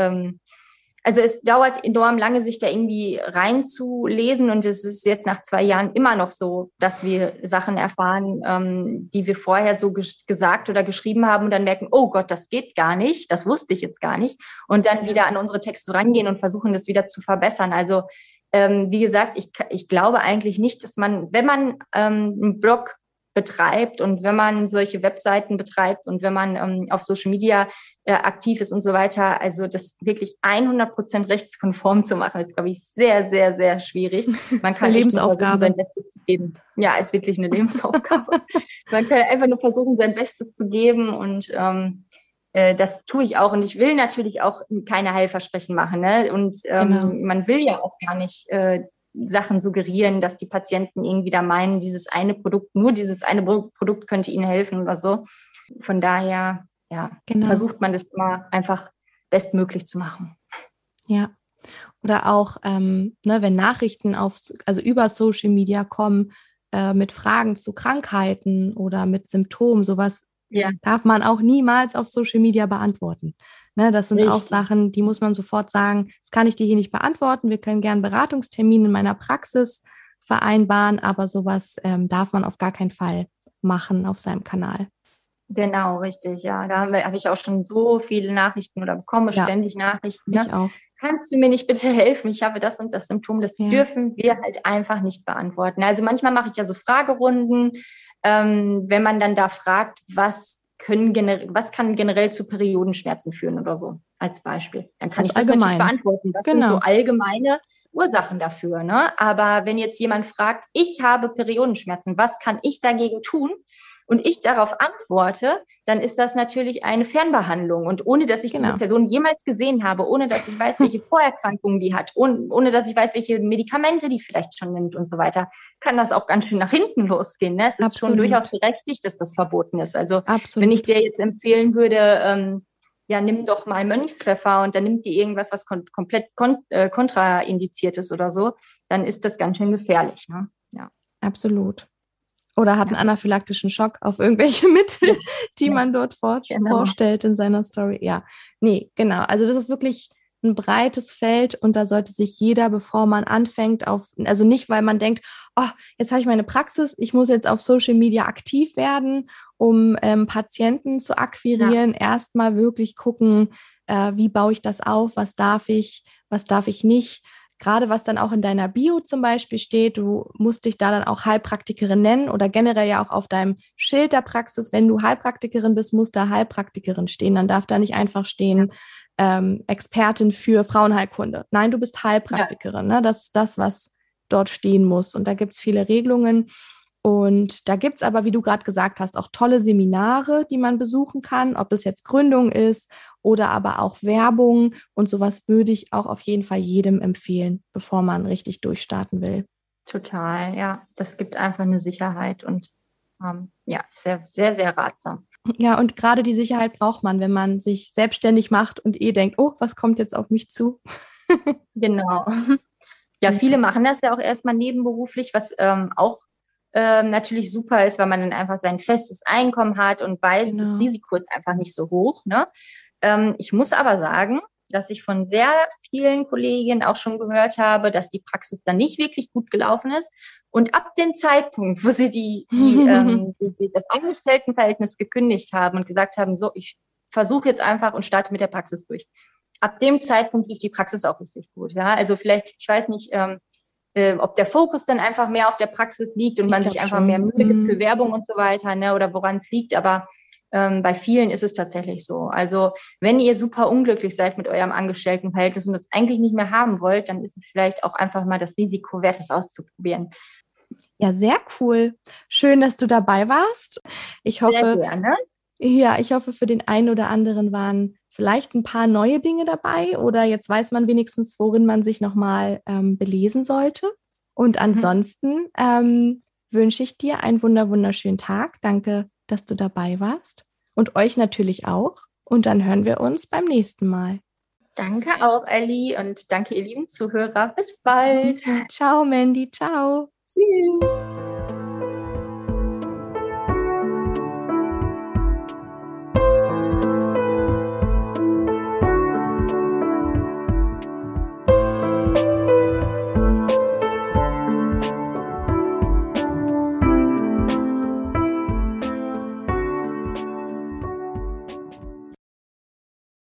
Also es dauert enorm lange, sich da irgendwie reinzulesen. Und es ist jetzt nach zwei Jahren immer noch so, dass wir Sachen erfahren, ähm, die wir vorher so ges gesagt oder geschrieben haben und dann merken, oh Gott, das geht gar nicht, das wusste ich jetzt gar nicht. Und dann wieder an unsere Texte rangehen und versuchen, das wieder zu verbessern. Also ähm, wie gesagt, ich, ich glaube eigentlich nicht, dass man, wenn man ähm, einen Blog betreibt und wenn man solche Webseiten betreibt und wenn man ähm, auf Social Media äh, aktiv ist und so weiter, also das wirklich 100 Prozent rechtskonform zu machen, ist, glaube ich, sehr, sehr, sehr schwierig. Man kann Lebensaufgabe. sein Bestes zu geben. Ja, ist wirklich eine Lebensaufgabe. man kann einfach nur versuchen, sein Bestes zu geben und ähm, äh, das tue ich auch und ich will natürlich auch keine Heilversprechen machen. Ne? Und ähm, genau. man will ja auch gar nicht äh, Sachen suggerieren, dass die Patienten irgendwie da meinen, dieses eine Produkt, nur dieses eine Produkt könnte ihnen helfen oder so. Von daher, ja, genau. versucht man das immer einfach bestmöglich zu machen. Ja. Oder auch, ähm, ne, wenn Nachrichten auf, also über Social Media kommen, äh, mit Fragen zu Krankheiten oder mit Symptomen, sowas ja. darf man auch niemals auf Social Media beantworten. Ne, das sind Richtig. auch Sachen, die muss man sofort sagen, das kann ich dir hier nicht beantworten. Wir können gern Beratungstermine in meiner Praxis vereinbaren, aber sowas ähm, darf man auf gar keinen Fall machen auf seinem Kanal. Genau, richtig, ja. Da habe hab ich auch schon so viele Nachrichten oder bekomme ja. ständig Nachrichten. Ne? Ich auch. Kannst du mir nicht bitte helfen? Ich habe das und das Symptom. Das ja. dürfen wir halt einfach nicht beantworten. Also manchmal mache ich ja so Fragerunden, ähm, wenn man dann da fragt, was können generell, was kann generell zu Periodenschmerzen führen oder so, als Beispiel. Dann kann also ich das allgemein. natürlich beantworten. Das genau. sind so allgemeine Ursachen dafür. Ne? Aber wenn jetzt jemand fragt, ich habe Periodenschmerzen, was kann ich dagegen tun? Und ich darauf antworte, dann ist das natürlich eine Fernbehandlung. Und ohne dass ich genau. diese Person jemals gesehen habe, ohne dass ich weiß, welche Vorerkrankungen die hat, ohne, ohne dass ich weiß, welche Medikamente die vielleicht schon nimmt und so weiter, kann das auch ganz schön nach hinten losgehen. Ne? Es ist Absolut. schon durchaus berechtigt, dass das verboten ist. Also Absolut. wenn ich dir jetzt empfehlen würde, ähm, ja, nimm doch mal Mönchspfeffer und dann nimmt die irgendwas, was kon komplett kon äh, kontraindiziert ist oder so, dann ist das ganz schön gefährlich. Ne? Ja. Absolut. Oder hat einen anaphylaktischen Schock auf irgendwelche Mittel, die ja. man dort vor genau. vorstellt in seiner Story. Ja, nee, genau. Also das ist wirklich ein breites Feld und da sollte sich jeder, bevor man anfängt, auf, also nicht, weil man denkt, oh, jetzt habe ich meine Praxis, ich muss jetzt auf Social Media aktiv werden, um ähm, Patienten zu akquirieren, ja. erstmal wirklich gucken, äh, wie baue ich das auf, was darf ich, was darf ich nicht gerade was dann auch in deiner Bio zum Beispiel steht, du musst dich da dann auch Heilpraktikerin nennen oder generell ja auch auf deinem Schild der Praxis, wenn du Heilpraktikerin bist, muss da Heilpraktikerin stehen. Dann darf da nicht einfach stehen, ähm, Expertin für Frauenheilkunde. Nein, du bist Heilpraktikerin. Ja. Ne? Das ist das, was dort stehen muss. Und da gibt es viele Regelungen. Und da gibt es aber, wie du gerade gesagt hast, auch tolle Seminare, die man besuchen kann, ob das jetzt Gründung ist oder aber auch Werbung. Und sowas würde ich auch auf jeden Fall jedem empfehlen, bevor man richtig durchstarten will. Total, ja. Das gibt einfach eine Sicherheit und ähm, ja, sehr, sehr, sehr ratsam. Ja, und gerade die Sicherheit braucht man, wenn man sich selbstständig macht und eh denkt, oh, was kommt jetzt auf mich zu? genau. Ja, viele machen das ja auch erstmal nebenberuflich, was ähm, auch ähm, natürlich super ist, weil man dann einfach sein festes Einkommen hat und weiß, genau. das Risiko ist einfach nicht so hoch. Ne? Ähm, ich muss aber sagen, dass ich von sehr vielen Kolleginnen auch schon gehört habe, dass die Praxis dann nicht wirklich gut gelaufen ist. Und ab dem Zeitpunkt, wo sie die, die, ähm, die, die das Angestelltenverhältnis gekündigt haben und gesagt haben, so, ich versuche jetzt einfach und starte mit der Praxis durch. Ab dem Zeitpunkt lief die Praxis auch richtig gut. Ja, also vielleicht, ich weiß nicht, ähm, äh, ob der Fokus dann einfach mehr auf der Praxis liegt und ich man sich einfach schon. mehr Mühe gibt für mhm. Werbung und so weiter, ne, oder woran es liegt. Aber ähm, bei vielen ist es tatsächlich so. Also wenn ihr super unglücklich seid mit eurem Angestelltenverhältnis und das eigentlich nicht mehr haben wollt, dann ist es vielleicht auch einfach mal das Risiko wert, es auszuprobieren. Ja, sehr cool. Schön, dass du dabei warst. Ich hoffe, sehr gerne. ja, ich hoffe, für den einen oder anderen waren vielleicht ein paar neue Dinge dabei oder jetzt weiß man wenigstens, worin man sich nochmal ähm, belesen sollte. Und mhm. ansonsten mhm. ähm, wünsche ich dir einen wunder wunderschönen Tag. Danke, dass du dabei warst und euch natürlich auch. Und dann hören wir uns beim nächsten Mal. Danke auch, Ellie, und danke, ihr lieben Zuhörer. Bis bald. Ciao, Mandy. Ciao. Tschüss.